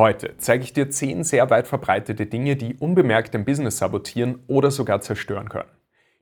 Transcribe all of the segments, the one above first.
Heute zeige ich dir 10 sehr weit verbreitete Dinge, die unbemerkt dein Business sabotieren oder sogar zerstören können.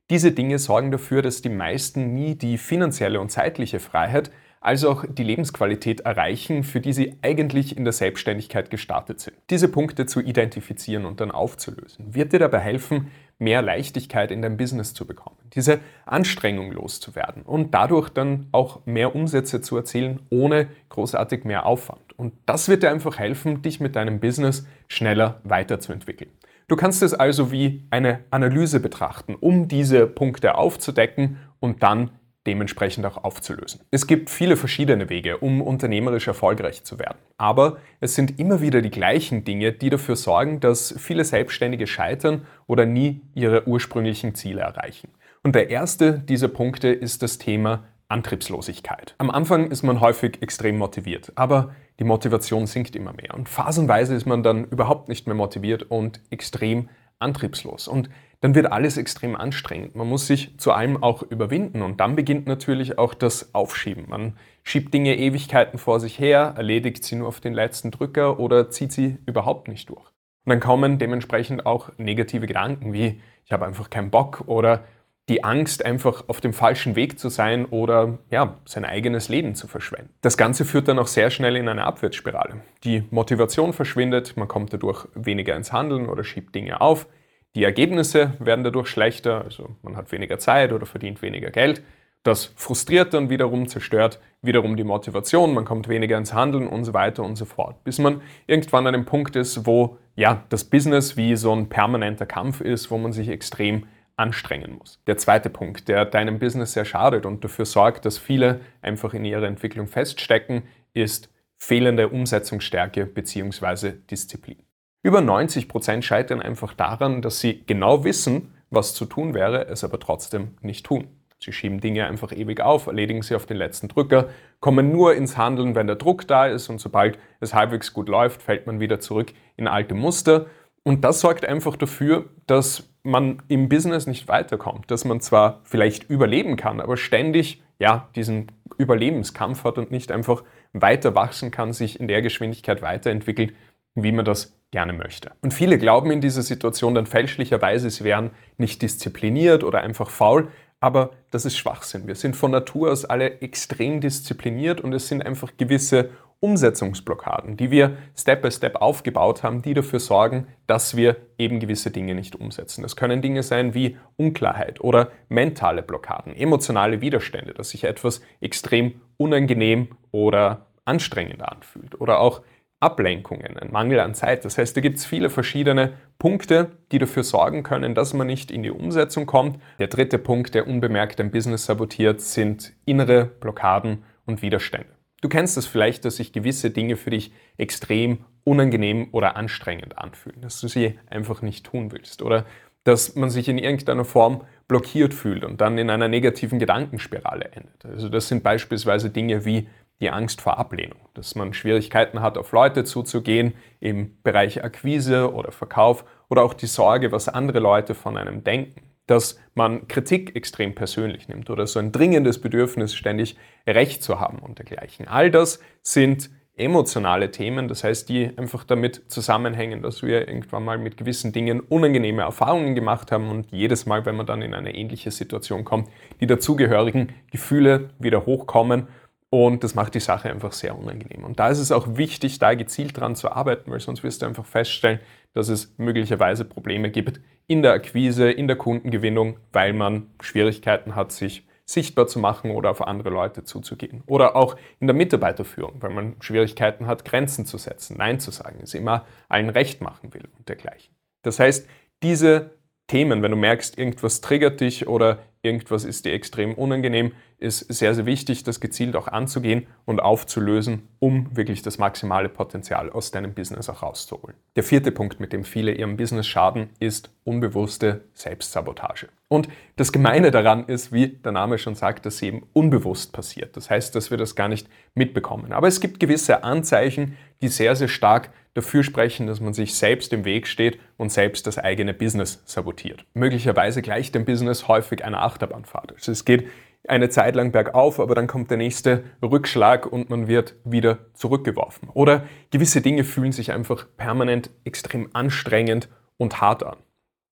Diese Dinge sorgen dafür, dass die meisten nie die finanzielle und zeitliche Freiheit, als auch die Lebensqualität erreichen, für die sie eigentlich in der Selbstständigkeit gestartet sind. Diese Punkte zu identifizieren und dann aufzulösen, wird dir dabei helfen, mehr Leichtigkeit in dein Business zu bekommen, diese Anstrengung loszuwerden und dadurch dann auch mehr Umsätze zu erzielen, ohne großartig mehr Aufwand. Und das wird dir einfach helfen, dich mit deinem Business schneller weiterzuentwickeln. Du kannst es also wie eine Analyse betrachten, um diese Punkte aufzudecken und dann dementsprechend auch aufzulösen. Es gibt viele verschiedene Wege, um unternehmerisch erfolgreich zu werden. Aber es sind immer wieder die gleichen Dinge, die dafür sorgen, dass viele Selbstständige scheitern oder nie ihre ursprünglichen Ziele erreichen. Und der erste dieser Punkte ist das Thema Antriebslosigkeit. Am Anfang ist man häufig extrem motiviert, aber die Motivation sinkt immer mehr und phasenweise ist man dann überhaupt nicht mehr motiviert und extrem antriebslos. Und dann wird alles extrem anstrengend. Man muss sich zu allem auch überwinden und dann beginnt natürlich auch das Aufschieben. Man schiebt Dinge Ewigkeiten vor sich her, erledigt sie nur auf den letzten Drücker oder zieht sie überhaupt nicht durch. Und dann kommen dementsprechend auch negative Gedanken wie ich habe einfach keinen Bock oder die Angst, einfach auf dem falschen Weg zu sein oder ja, sein eigenes Leben zu verschwenden. Das Ganze führt dann auch sehr schnell in eine Abwärtsspirale. Die Motivation verschwindet, man kommt dadurch weniger ins Handeln oder schiebt Dinge auf. Die Ergebnisse werden dadurch schlechter, also man hat weniger Zeit oder verdient weniger Geld. Das frustriert dann wiederum, zerstört wiederum die Motivation, man kommt weniger ins Handeln und so weiter und so fort. Bis man irgendwann an dem Punkt ist, wo ja, das Business wie so ein permanenter Kampf ist, wo man sich extrem anstrengen muss. Der zweite Punkt, der deinem Business sehr schadet und dafür sorgt, dass viele einfach in ihrer Entwicklung feststecken, ist fehlende Umsetzungsstärke bzw. Disziplin. Über 90 Prozent scheitern einfach daran, dass sie genau wissen, was zu tun wäre, es aber trotzdem nicht tun. Sie schieben Dinge einfach ewig auf, erledigen sie auf den letzten Drücker, kommen nur ins Handeln, wenn der Druck da ist und sobald es halbwegs gut läuft, fällt man wieder zurück in alte Muster. Und das sorgt einfach dafür, dass man im Business nicht weiterkommt, dass man zwar vielleicht überleben kann, aber ständig ja, diesen Überlebenskampf hat und nicht einfach weiter wachsen kann, sich in der Geschwindigkeit weiterentwickelt, wie man das gerne möchte. Und viele glauben in dieser Situation dann fälschlicherweise, sie wären nicht diszipliniert oder einfach faul, aber das ist Schwachsinn. Wir sind von Natur aus alle extrem diszipliniert und es sind einfach gewisse Umsetzungsblockaden, die wir Step by Step aufgebaut haben, die dafür sorgen, dass wir eben gewisse Dinge nicht umsetzen. Das können Dinge sein wie Unklarheit oder mentale Blockaden, emotionale Widerstände, dass sich etwas extrem unangenehm oder anstrengend anfühlt oder auch Ablenkungen, ein Mangel an Zeit. Das heißt, da gibt es viele verschiedene Punkte, die dafür sorgen können, dass man nicht in die Umsetzung kommt. Der dritte Punkt, der unbemerkt ein Business sabotiert, sind innere Blockaden und Widerstände. Du kennst es vielleicht, dass sich gewisse Dinge für dich extrem unangenehm oder anstrengend anfühlen, dass du sie einfach nicht tun willst oder dass man sich in irgendeiner Form blockiert fühlt und dann in einer negativen Gedankenspirale endet. Also das sind beispielsweise Dinge wie die Angst vor Ablehnung, dass man Schwierigkeiten hat, auf Leute zuzugehen im Bereich Akquise oder Verkauf oder auch die Sorge, was andere Leute von einem denken dass man Kritik extrem persönlich nimmt oder so ein dringendes Bedürfnis, ständig Recht zu haben und dergleichen. All das sind emotionale Themen, das heißt, die einfach damit zusammenhängen, dass wir irgendwann mal mit gewissen Dingen unangenehme Erfahrungen gemacht haben und jedes Mal, wenn man dann in eine ähnliche Situation kommt, die dazugehörigen Gefühle wieder hochkommen und das macht die Sache einfach sehr unangenehm. Und da ist es auch wichtig, da gezielt dran zu arbeiten, weil sonst wirst du einfach feststellen, dass es möglicherweise Probleme gibt in der Akquise, in der Kundengewinnung, weil man Schwierigkeiten hat, sich sichtbar zu machen oder auf andere Leute zuzugehen. Oder auch in der Mitarbeiterführung, weil man Schwierigkeiten hat, Grenzen zu setzen, Nein zu sagen, es immer allen recht machen will und dergleichen. Das heißt, diese Themen, wenn du merkst, irgendwas triggert dich oder irgendwas ist dir extrem unangenehm, ist sehr, sehr wichtig, das gezielt auch anzugehen und aufzulösen, um wirklich das maximale Potenzial aus deinem Business auch rauszuholen. Der vierte Punkt, mit dem viele ihrem Business schaden, ist unbewusste Selbstsabotage. Und das Gemeine daran ist, wie der Name schon sagt, dass eben unbewusst passiert. Das heißt, dass wir das gar nicht mitbekommen. Aber es gibt gewisse Anzeichen, die sehr, sehr stark dafür sprechen, dass man sich selbst im Weg steht und selbst das eigene Business sabotiert. Möglicherweise gleicht dem Business häufig einer Achterbahnfahrt. Also es geht eine Zeit lang bergauf, aber dann kommt der nächste Rückschlag und man wird wieder zurückgeworfen. Oder gewisse Dinge fühlen sich einfach permanent extrem anstrengend und hart an.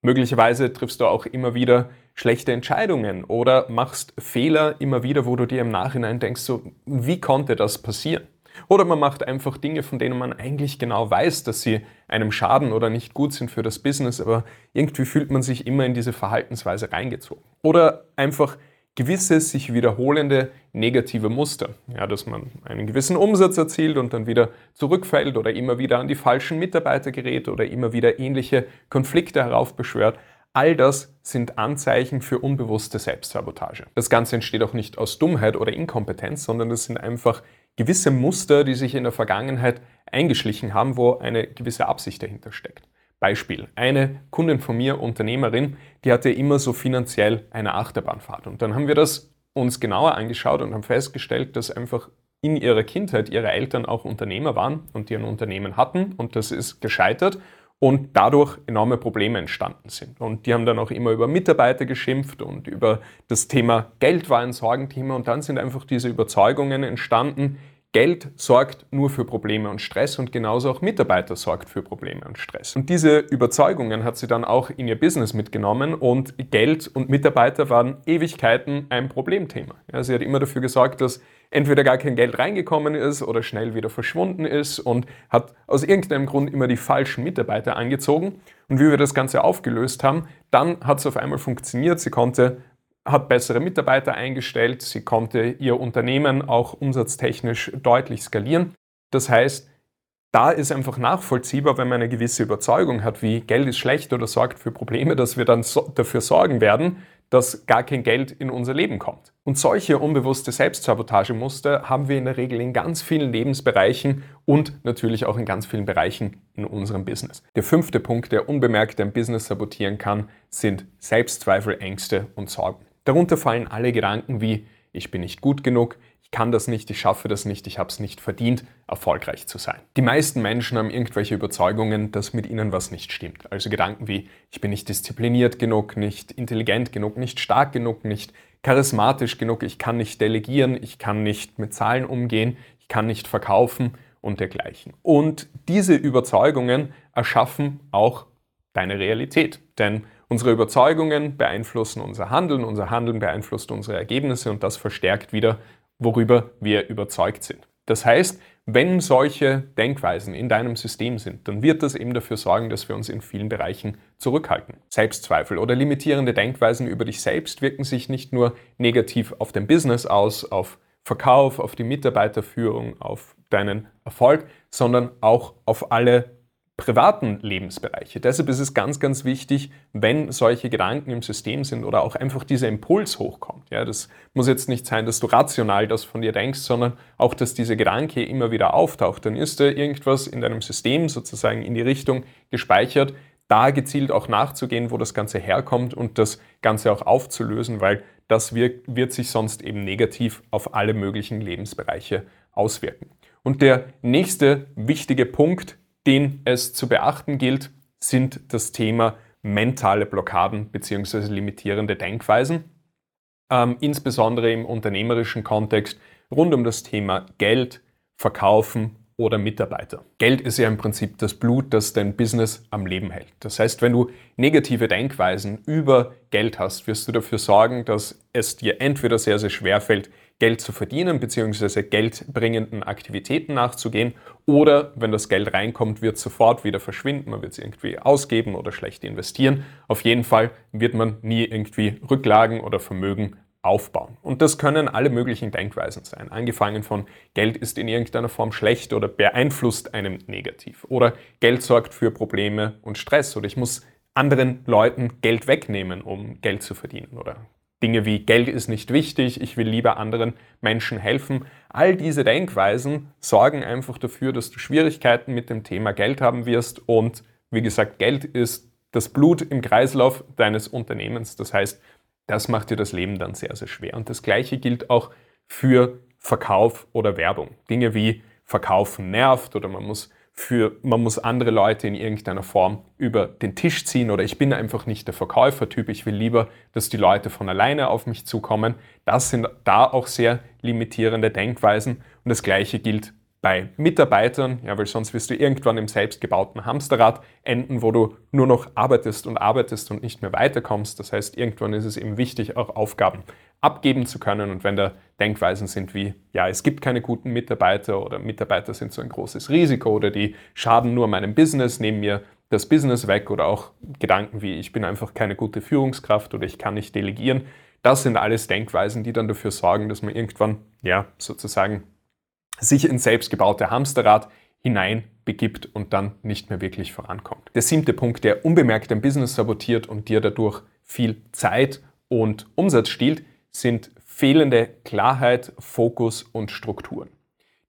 Möglicherweise triffst du auch immer wieder schlechte Entscheidungen oder machst Fehler immer wieder, wo du dir im Nachhinein denkst, so, wie konnte das passieren? Oder man macht einfach Dinge, von denen man eigentlich genau weiß, dass sie einem schaden oder nicht gut sind für das Business, aber irgendwie fühlt man sich immer in diese Verhaltensweise reingezogen. Oder einfach gewisse sich wiederholende negative Muster. Ja, dass man einen gewissen Umsatz erzielt und dann wieder zurückfällt oder immer wieder an die falschen Mitarbeiter gerät oder immer wieder ähnliche Konflikte heraufbeschwört. All das sind Anzeichen für unbewusste Selbstsabotage. Das Ganze entsteht auch nicht aus Dummheit oder Inkompetenz, sondern das sind einfach gewisse Muster, die sich in der Vergangenheit eingeschlichen haben, wo eine gewisse Absicht dahinter steckt. Beispiel, eine Kundin von mir, Unternehmerin, die hatte immer so finanziell eine Achterbahnfahrt. Und dann haben wir das uns genauer angeschaut und haben festgestellt, dass einfach in ihrer Kindheit ihre Eltern auch Unternehmer waren und die ein Unternehmen hatten und das ist gescheitert und dadurch enorme Probleme entstanden sind. Und die haben dann auch immer über Mitarbeiter geschimpft und über das Thema Geld war ein Sorgenthema und dann sind einfach diese Überzeugungen entstanden, Geld sorgt nur für Probleme und Stress und genauso auch Mitarbeiter sorgt für Probleme und Stress. Und diese Überzeugungen hat sie dann auch in ihr Business mitgenommen und Geld und Mitarbeiter waren Ewigkeiten ein Problemthema. Ja, sie hat immer dafür gesorgt, dass entweder gar kein Geld reingekommen ist oder schnell wieder verschwunden ist und hat aus irgendeinem Grund immer die falschen Mitarbeiter angezogen. Und wie wir das Ganze aufgelöst haben, dann hat es auf einmal funktioniert. Sie konnte hat bessere Mitarbeiter eingestellt, sie konnte ihr Unternehmen auch umsatztechnisch deutlich skalieren. Das heißt, da ist einfach nachvollziehbar, wenn man eine gewisse Überzeugung hat, wie Geld ist schlecht oder sorgt für Probleme, dass wir dann so dafür sorgen werden, dass gar kein Geld in unser Leben kommt. Und solche unbewusste Selbstsabotagemuster haben wir in der Regel in ganz vielen Lebensbereichen und natürlich auch in ganz vielen Bereichen in unserem Business. Der fünfte Punkt, der unbemerkt ein Business sabotieren kann, sind Selbstzweifel, Ängste und Sorgen. Darunter fallen alle Gedanken wie ich bin nicht gut genug, ich kann das nicht, ich schaffe das nicht, ich habe es nicht verdient, erfolgreich zu sein. Die meisten Menschen haben irgendwelche Überzeugungen, dass mit ihnen was nicht stimmt. Also Gedanken wie ich bin nicht diszipliniert genug, nicht intelligent genug, nicht stark genug, nicht charismatisch genug, ich kann nicht delegieren, ich kann nicht mit Zahlen umgehen, ich kann nicht verkaufen und dergleichen. Und diese Überzeugungen erschaffen auch deine Realität. Denn Unsere Überzeugungen beeinflussen unser Handeln, unser Handeln beeinflusst unsere Ergebnisse und das verstärkt wieder, worüber wir überzeugt sind. Das heißt, wenn solche Denkweisen in deinem System sind, dann wird das eben dafür sorgen, dass wir uns in vielen Bereichen zurückhalten. Selbstzweifel oder limitierende Denkweisen über dich selbst wirken sich nicht nur negativ auf dein Business aus, auf Verkauf, auf die Mitarbeiterführung, auf deinen Erfolg, sondern auch auf alle privaten Lebensbereiche. Deshalb ist es ganz, ganz wichtig, wenn solche Gedanken im System sind oder auch einfach dieser Impuls hochkommt. Ja, das muss jetzt nicht sein, dass du rational das von dir denkst, sondern auch, dass dieser Gedanke immer wieder auftaucht. Dann ist da irgendwas in deinem System sozusagen in die Richtung gespeichert, da gezielt auch nachzugehen, wo das Ganze herkommt und das Ganze auch aufzulösen, weil das wird, wird sich sonst eben negativ auf alle möglichen Lebensbereiche auswirken. Und der nächste wichtige Punkt, den es zu beachten gilt, sind das Thema mentale Blockaden bzw. limitierende Denkweisen, ähm, insbesondere im unternehmerischen Kontext rund um das Thema Geld, Verkaufen oder Mitarbeiter. Geld ist ja im Prinzip das Blut, das dein Business am Leben hält. Das heißt, wenn du negative Denkweisen über Geld hast, wirst du dafür sorgen, dass es dir entweder sehr, sehr schwer fällt, Geld zu verdienen bzw. geldbringenden Aktivitäten nachzugehen oder wenn das Geld reinkommt, wird es sofort wieder verschwinden, man wird es irgendwie ausgeben oder schlecht investieren. Auf jeden Fall wird man nie irgendwie Rücklagen oder Vermögen aufbauen. Und das können alle möglichen Denkweisen sein. Angefangen von Geld ist in irgendeiner Form schlecht oder beeinflusst einem negativ. Oder Geld sorgt für Probleme und Stress. Oder ich muss anderen Leuten Geld wegnehmen, um Geld zu verdienen. Oder Dinge wie Geld ist nicht wichtig, ich will lieber anderen Menschen helfen. All diese Denkweisen sorgen einfach dafür, dass du Schwierigkeiten mit dem Thema Geld haben wirst. Und wie gesagt, Geld ist das Blut im Kreislauf deines Unternehmens. Das heißt, das macht dir das Leben dann sehr, sehr schwer. Und das Gleiche gilt auch für Verkauf oder Werbung. Dinge wie Verkaufen nervt oder man muss für man muss andere Leute in irgendeiner Form über den Tisch ziehen oder ich bin einfach nicht der Verkäufertyp, ich will lieber, dass die Leute von alleine auf mich zukommen. Das sind da auch sehr limitierende Denkweisen und das gleiche gilt bei Mitarbeitern, ja, weil sonst wirst du irgendwann im selbstgebauten Hamsterrad enden, wo du nur noch arbeitest und arbeitest und nicht mehr weiterkommst. Das heißt, irgendwann ist es eben wichtig, auch Aufgaben abgeben zu können. Und wenn da Denkweisen sind wie, ja, es gibt keine guten Mitarbeiter oder Mitarbeiter sind so ein großes Risiko oder die schaden nur meinem Business, nehmen mir das Business weg oder auch Gedanken wie, ich bin einfach keine gute Führungskraft oder ich kann nicht delegieren. Das sind alles Denkweisen, die dann dafür sorgen, dass man irgendwann, ja, sozusagen sich ins selbstgebaute Hamsterrad hinein begibt und dann nicht mehr wirklich vorankommt. Der siebte Punkt, der unbemerkt dein Business sabotiert und dir dadurch viel Zeit und Umsatz stiehlt, sind fehlende Klarheit, Fokus und Strukturen.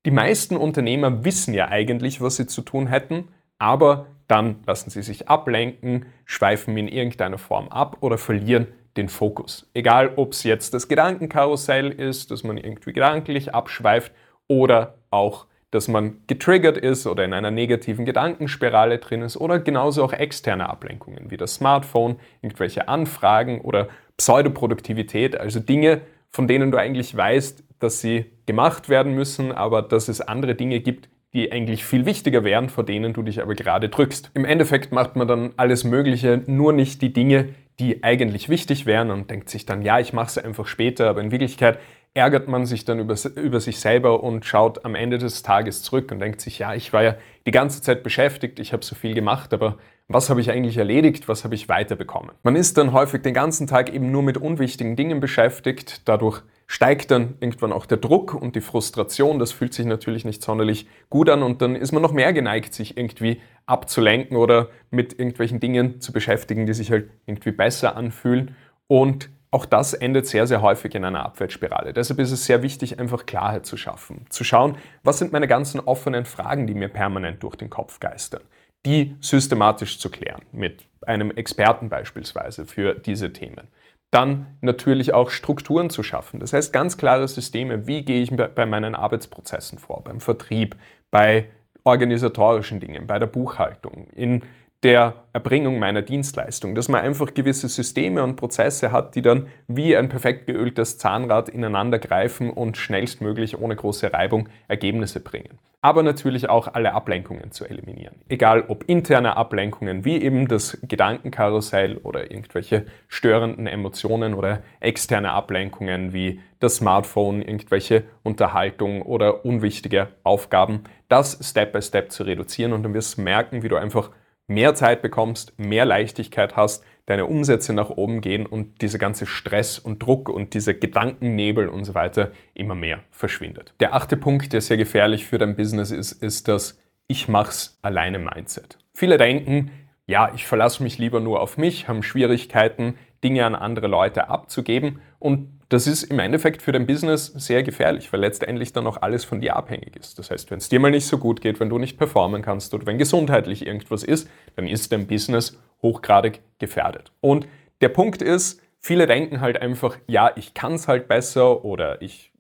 Die meisten Unternehmer wissen ja eigentlich, was sie zu tun hätten, aber dann lassen sie sich ablenken, schweifen in irgendeiner Form ab oder verlieren den Fokus. Egal, ob es jetzt das Gedankenkarussell ist, dass man irgendwie gedanklich abschweift oder auch, dass man getriggert ist oder in einer negativen Gedankenspirale drin ist oder genauso auch externe Ablenkungen wie das Smartphone, irgendwelche Anfragen oder Pseudoproduktivität, also Dinge, von denen du eigentlich weißt, dass sie gemacht werden müssen, aber dass es andere Dinge gibt, die eigentlich viel wichtiger wären, vor denen du dich aber gerade drückst. Im Endeffekt macht man dann alles Mögliche, nur nicht die Dinge, die eigentlich wichtig wären und denkt sich dann, ja, ich mache es einfach später, aber in Wirklichkeit ärgert man sich dann über, über sich selber und schaut am Ende des Tages zurück und denkt sich, ja, ich war ja die ganze Zeit beschäftigt, ich habe so viel gemacht, aber was habe ich eigentlich erledigt, was habe ich weiterbekommen? Man ist dann häufig den ganzen Tag eben nur mit unwichtigen Dingen beschäftigt, dadurch steigt dann irgendwann auch der Druck und die Frustration, das fühlt sich natürlich nicht sonderlich gut an und dann ist man noch mehr geneigt, sich irgendwie abzulenken oder mit irgendwelchen Dingen zu beschäftigen, die sich halt irgendwie besser anfühlen und auch das endet sehr, sehr häufig in einer Abwärtsspirale. Deshalb ist es sehr wichtig, einfach Klarheit zu schaffen. Zu schauen, was sind meine ganzen offenen Fragen, die mir permanent durch den Kopf geistern. Die systematisch zu klären, mit einem Experten beispielsweise für diese Themen. Dann natürlich auch Strukturen zu schaffen. Das heißt ganz klare Systeme, wie gehe ich bei meinen Arbeitsprozessen vor, beim Vertrieb, bei organisatorischen Dingen, bei der Buchhaltung, in der Erbringung meiner Dienstleistung, dass man einfach gewisse Systeme und Prozesse hat, die dann wie ein perfekt geöltes Zahnrad ineinander greifen und schnellstmöglich ohne große Reibung Ergebnisse bringen. Aber natürlich auch alle Ablenkungen zu eliminieren. Egal ob interne Ablenkungen wie eben das Gedankenkarussell oder irgendwelche störenden Emotionen oder externe Ablenkungen wie das Smartphone, irgendwelche Unterhaltung oder unwichtige Aufgaben, das Step by Step zu reduzieren und dann wirst du merken, wie du einfach mehr Zeit bekommst, mehr Leichtigkeit hast, deine Umsätze nach oben gehen und dieser ganze Stress und Druck und dieser Gedankennebel und so weiter immer mehr verschwindet. Der achte Punkt, der sehr gefährlich für dein Business ist, ist das Ich mach's alleine Mindset. Viele denken, ja, ich verlasse mich lieber nur auf mich, haben Schwierigkeiten, Dinge an andere Leute abzugeben und das ist im Endeffekt für dein Business sehr gefährlich, weil letztendlich dann auch alles von dir abhängig ist. Das heißt, wenn es dir mal nicht so gut geht, wenn du nicht performen kannst oder wenn gesundheitlich irgendwas ist, dann ist dein Business hochgradig gefährdet. Und der Punkt ist, viele denken halt einfach, ja, ich kann es halt besser oder ich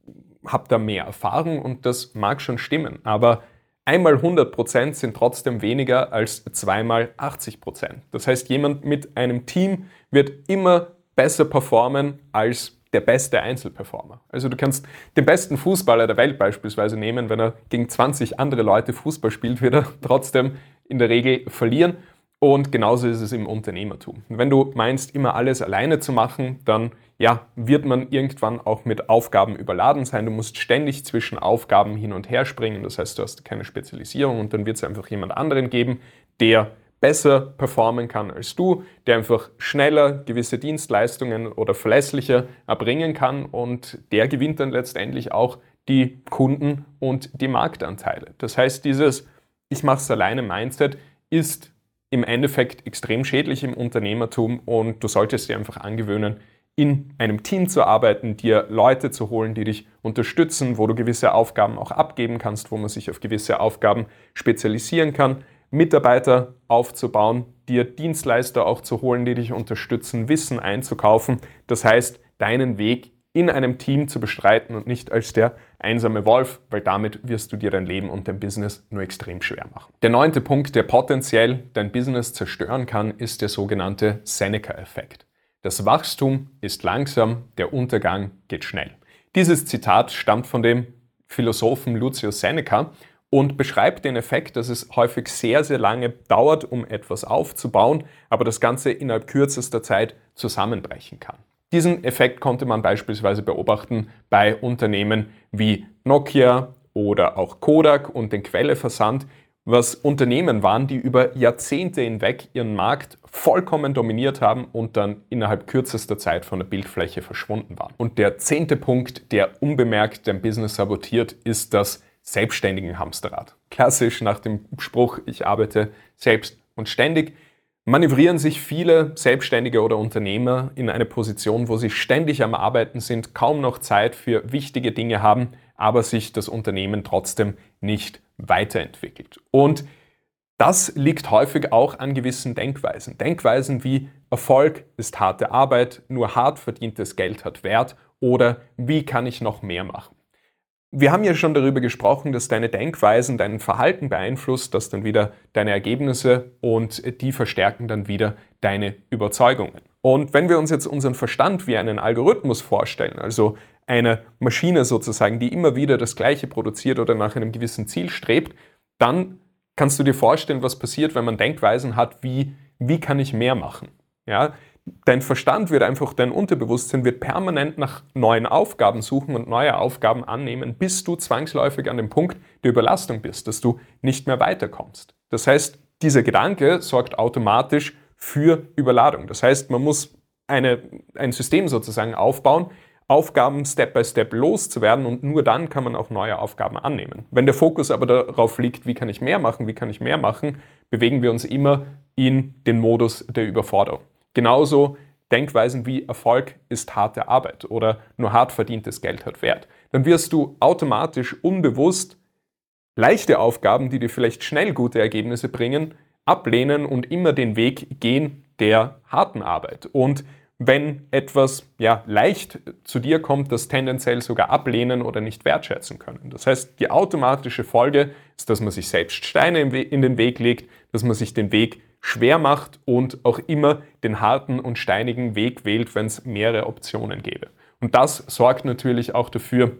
habe da mehr Erfahrung und das mag schon stimmen, aber einmal 100% sind trotzdem weniger als zweimal 80%. Das heißt, jemand mit einem Team wird immer besser performen als der beste Einzelperformer. Also du kannst den besten Fußballer der Welt beispielsweise nehmen, wenn er gegen 20 andere Leute Fußball spielt, wird er trotzdem in der Regel verlieren. Und genauso ist es im Unternehmertum. wenn du meinst, immer alles alleine zu machen, dann ja, wird man irgendwann auch mit Aufgaben überladen sein. Du musst ständig zwischen Aufgaben hin und her springen. Das heißt, du hast keine Spezialisierung und dann wird es einfach jemand anderen geben, der besser performen kann als du, der einfach schneller gewisse Dienstleistungen oder verlässlicher erbringen kann und der gewinnt dann letztendlich auch die Kunden und die Marktanteile. Das heißt, dieses Ich mache es alleine Mindset ist im Endeffekt extrem schädlich im Unternehmertum und du solltest dir einfach angewöhnen, in einem Team zu arbeiten, dir Leute zu holen, die dich unterstützen, wo du gewisse Aufgaben auch abgeben kannst, wo man sich auf gewisse Aufgaben spezialisieren kann, Mitarbeiter aufzubauen, dir Dienstleister auch zu holen, die dich unterstützen, Wissen einzukaufen. Das heißt, deinen Weg in einem Team zu bestreiten und nicht als der einsame Wolf, weil damit wirst du dir dein Leben und dein Business nur extrem schwer machen. Der neunte Punkt, der potenziell dein Business zerstören kann, ist der sogenannte Seneca-Effekt. Das Wachstum ist langsam, der Untergang geht schnell. Dieses Zitat stammt von dem Philosophen Lucius Seneca und beschreibt den Effekt, dass es häufig sehr, sehr lange dauert, um etwas aufzubauen, aber das Ganze innerhalb kürzester Zeit zusammenbrechen kann. Diesen Effekt konnte man beispielsweise beobachten bei Unternehmen wie Nokia oder auch Kodak und den Quelleversand, was Unternehmen waren, die über Jahrzehnte hinweg ihren Markt vollkommen dominiert haben und dann innerhalb kürzester Zeit von der Bildfläche verschwunden waren. Und der zehnte Punkt, der unbemerkt dein Business sabotiert, ist das selbstständigen Hamsterrad. Klassisch nach dem Spruch, ich arbeite selbst und ständig, manövrieren sich viele Selbstständige oder Unternehmer in eine Position, wo sie ständig am Arbeiten sind, kaum noch Zeit für wichtige Dinge haben, aber sich das Unternehmen trotzdem nicht weiterentwickelt. Und das liegt häufig auch an gewissen Denkweisen. Denkweisen wie Erfolg ist harte Arbeit, nur hart verdientes Geld hat Wert oder wie kann ich noch mehr machen. Wir haben ja schon darüber gesprochen, dass deine Denkweisen dein Verhalten beeinflusst, dass dann wieder deine Ergebnisse und die verstärken dann wieder deine Überzeugungen. Und wenn wir uns jetzt unseren Verstand wie einen Algorithmus vorstellen, also eine Maschine sozusagen, die immer wieder das Gleiche produziert oder nach einem gewissen Ziel strebt, dann kannst du dir vorstellen, was passiert, wenn man Denkweisen hat, wie, wie kann ich mehr machen? Ja, dein Verstand wird einfach, dein Unterbewusstsein wird permanent nach neuen Aufgaben suchen und neue Aufgaben annehmen, bis du zwangsläufig an dem Punkt der Überlastung bist, dass du nicht mehr weiterkommst. Das heißt, dieser Gedanke sorgt automatisch für Überladung. Das heißt, man muss eine, ein System sozusagen aufbauen, Aufgaben Step by Step loszuwerden und nur dann kann man auch neue Aufgaben annehmen. Wenn der Fokus aber darauf liegt, wie kann ich mehr machen, wie kann ich mehr machen, bewegen wir uns immer in den Modus der Überforderung. Genauso Denkweisen wie Erfolg ist harte Arbeit oder nur hart verdientes Geld hat Wert. Dann wirst du automatisch unbewusst leichte Aufgaben, die dir vielleicht schnell gute Ergebnisse bringen, ablehnen und immer den Weg gehen der harten Arbeit. Und wenn etwas ja, leicht zu dir kommt, das tendenziell sogar ablehnen oder nicht wertschätzen können. Das heißt, die automatische Folge ist, dass man sich selbst Steine in den Weg legt, dass man sich den Weg schwer macht und auch immer den harten und steinigen Weg wählt, wenn es mehrere Optionen gäbe. Und das sorgt natürlich auch dafür,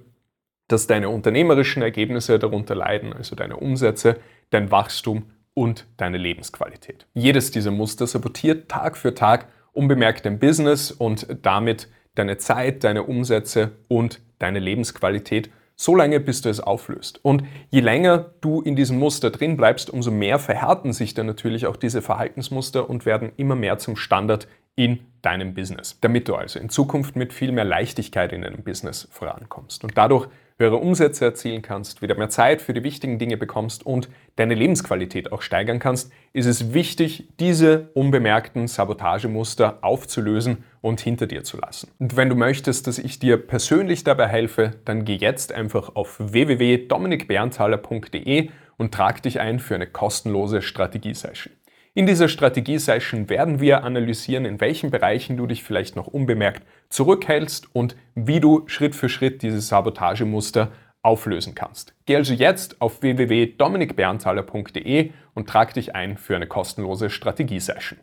dass deine unternehmerischen Ergebnisse darunter leiden, also deine Umsätze, dein Wachstum und deine Lebensqualität. Jedes dieser Muster sabotiert Tag für Tag unbemerkt dein Business und damit deine Zeit, deine Umsätze und deine Lebensqualität so lange, bis du es auflöst. Und je länger du in diesem Muster drin bleibst, umso mehr verhärten sich dann natürlich auch diese Verhaltensmuster und werden immer mehr zum Standard in deinem Business, damit du also in Zukunft mit viel mehr Leichtigkeit in deinem Business vorankommst und dadurch höhere Umsätze erzielen kannst, wieder mehr Zeit für die wichtigen Dinge bekommst und deine Lebensqualität auch steigern kannst, ist es wichtig, diese unbemerkten Sabotagemuster aufzulösen und hinter dir zu lassen. Und wenn du möchtest, dass ich dir persönlich dabei helfe, dann geh jetzt einfach auf www.dominikberntaler.de und trag dich ein für eine kostenlose Strategie-Session. In dieser Strategie-Session werden wir analysieren, in welchen Bereichen du dich vielleicht noch unbemerkt zurückhältst und wie du Schritt für Schritt dieses Sabotagemuster auflösen kannst. Geh also jetzt auf www.dominikberntaler.de und trag dich ein für eine kostenlose Strategie-Session.